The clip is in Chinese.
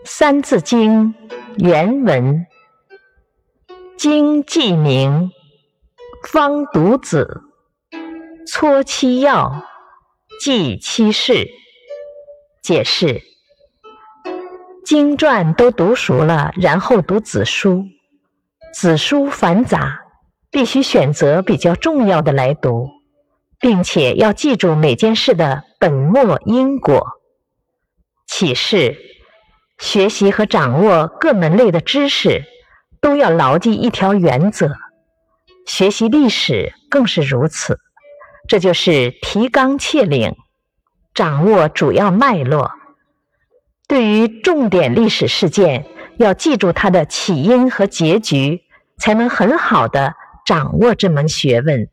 《三字经》原文：经记名，方读子，撮其要，记其事。解释：经传都读熟了，然后读子书。子书繁杂，必须选择比较重要的来读，并且要记住每件事的本末因果。启示。学习和掌握各门类的知识，都要牢记一条原则。学习历史更是如此，这就是提纲挈领，掌握主要脉络。对于重点历史事件，要记住它的起因和结局，才能很好的掌握这门学问。